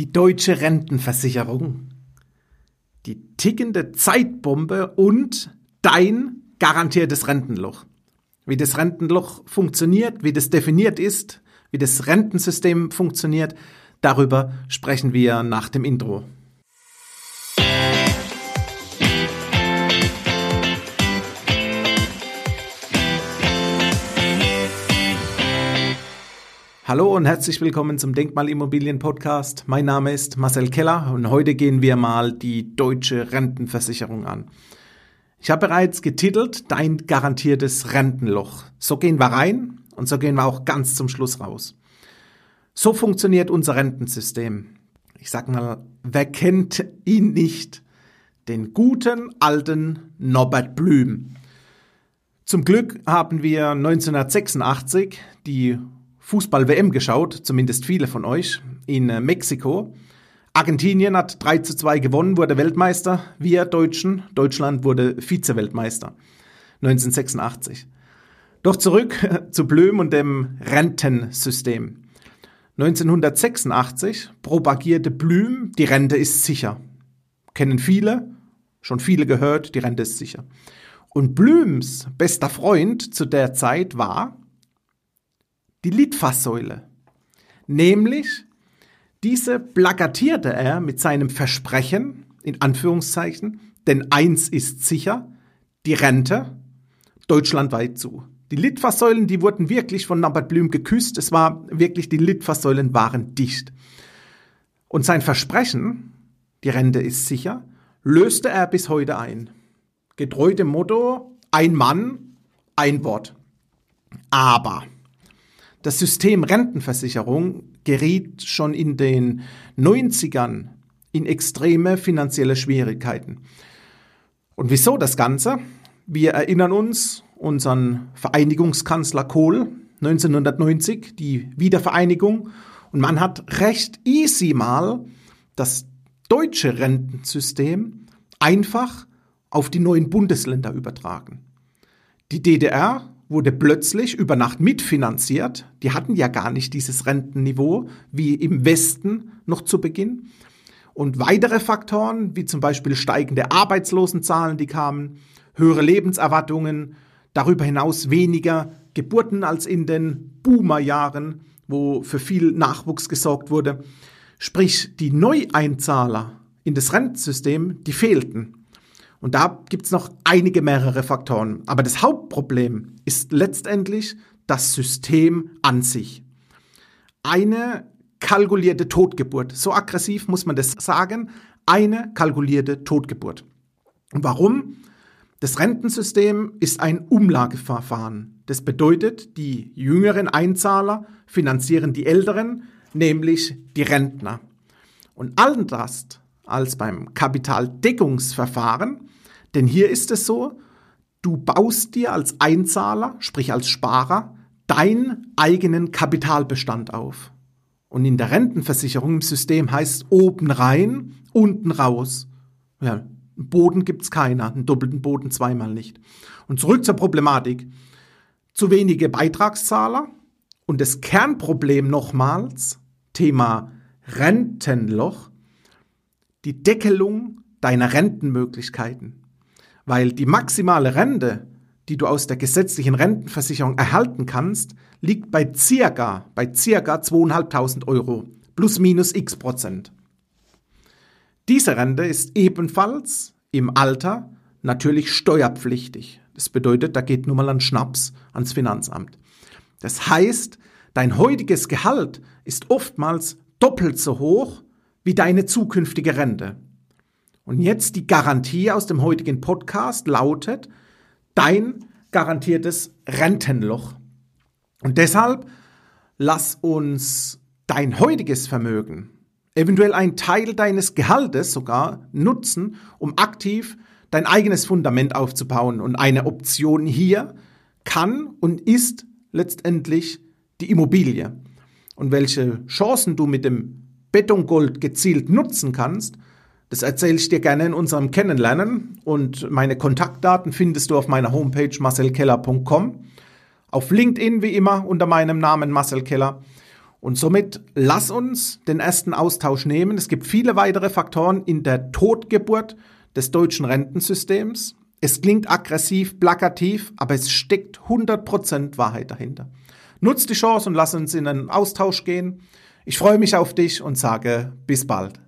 die deutsche Rentenversicherung, die tickende Zeitbombe und dein garantiertes Rentenloch. Wie das Rentenloch funktioniert, wie das definiert ist, wie das Rentensystem funktioniert, darüber sprechen wir nach dem Intro. Hallo und herzlich willkommen zum Denkmalimmobilien Podcast. Mein Name ist Marcel Keller und heute gehen wir mal die deutsche Rentenversicherung an. Ich habe bereits getitelt Dein garantiertes Rentenloch. So gehen wir rein und so gehen wir auch ganz zum Schluss raus. So funktioniert unser Rentensystem. Ich sag mal, wer kennt ihn nicht? Den guten alten Norbert Blüm. Zum Glück haben wir 1986 die Fußball-WM geschaut, zumindest viele von euch, in äh, Mexiko. Argentinien hat 3 zu 2 gewonnen, wurde Weltmeister. Wir Deutschen, Deutschland wurde Vize-Weltmeister 1986. Doch zurück zu Blöm und dem Rentensystem. 1986 propagierte Blüm, die Rente ist sicher. Kennen viele, schon viele gehört, die Rente ist sicher. Und Blüms bester Freund zu der Zeit war die Litfaßsäule. Nämlich, diese plakatierte er mit seinem Versprechen, in Anführungszeichen, denn eins ist sicher, die Rente deutschlandweit zu. Die Litfaßsäulen, die wurden wirklich von Norbert Blüm geküsst. Es war wirklich, die Litfaßsäulen waren dicht. Und sein Versprechen, die Rente ist sicher, löste er bis heute ein. Getreu dem Motto, ein Mann, ein Wort. Aber das System Rentenversicherung geriet schon in den 90ern in extreme finanzielle Schwierigkeiten. Und wieso das Ganze? Wir erinnern uns unseren Vereinigungskanzler Kohl 1990, die Wiedervereinigung, und man hat recht easy mal das deutsche Rentensystem einfach auf die neuen Bundesländer übertragen. Die DDR wurde plötzlich über Nacht mitfinanziert. Die hatten ja gar nicht dieses Rentenniveau wie im Westen noch zu Beginn. Und weitere Faktoren, wie zum Beispiel steigende Arbeitslosenzahlen, die kamen, höhere Lebenserwartungen, darüber hinaus weniger Geburten als in den Boomerjahren, wo für viel Nachwuchs gesorgt wurde. Sprich, die Neueinzahler in das Rentensystem, die fehlten. Und da gibt's noch einige mehrere Faktoren. Aber das Hauptproblem ist letztendlich das System an sich. Eine kalkulierte Totgeburt. So aggressiv muss man das sagen. Eine kalkulierte Totgeburt. Und warum? Das Rentensystem ist ein Umlageverfahren. Das bedeutet, die jüngeren Einzahler finanzieren die älteren, nämlich die Rentner. Und anders als beim Kapitaldeckungsverfahren denn hier ist es so, du baust dir als Einzahler, sprich als Sparer, deinen eigenen Kapitalbestand auf. Und in der Rentenversicherung im System heißt oben rein, unten raus. Ja, Boden gibt's keiner, einen doppelten Boden zweimal nicht. Und zurück zur Problematik. Zu wenige Beitragszahler und das Kernproblem nochmals, Thema Rentenloch, die Deckelung deiner Rentenmöglichkeiten weil die maximale Rente, die du aus der gesetzlichen Rentenversicherung erhalten kannst, liegt bei circa, bei circa 2.500 Euro plus minus x Prozent. Diese Rente ist ebenfalls im Alter natürlich steuerpflichtig. Das bedeutet, da geht nur mal ein Schnaps ans Finanzamt. Das heißt, dein heutiges Gehalt ist oftmals doppelt so hoch wie deine zukünftige Rente. Und jetzt die Garantie aus dem heutigen Podcast lautet dein garantiertes Rentenloch. Und deshalb lass uns dein heutiges Vermögen, eventuell ein Teil deines Gehaltes sogar nutzen, um aktiv dein eigenes Fundament aufzubauen. Und eine Option hier kann und ist letztendlich die Immobilie. Und welche Chancen du mit dem Betongold gezielt nutzen kannst, das erzähle ich dir gerne in unserem Kennenlernen und meine Kontaktdaten findest du auf meiner Homepage marcelkeller.com, auf LinkedIn wie immer unter meinem Namen Marcel Keller Und somit lass uns den ersten Austausch nehmen. Es gibt viele weitere Faktoren in der Totgeburt des deutschen Rentensystems. Es klingt aggressiv, plakativ, aber es steckt 100% Wahrheit dahinter. Nutz die Chance und lass uns in einen Austausch gehen. Ich freue mich auf dich und sage bis bald.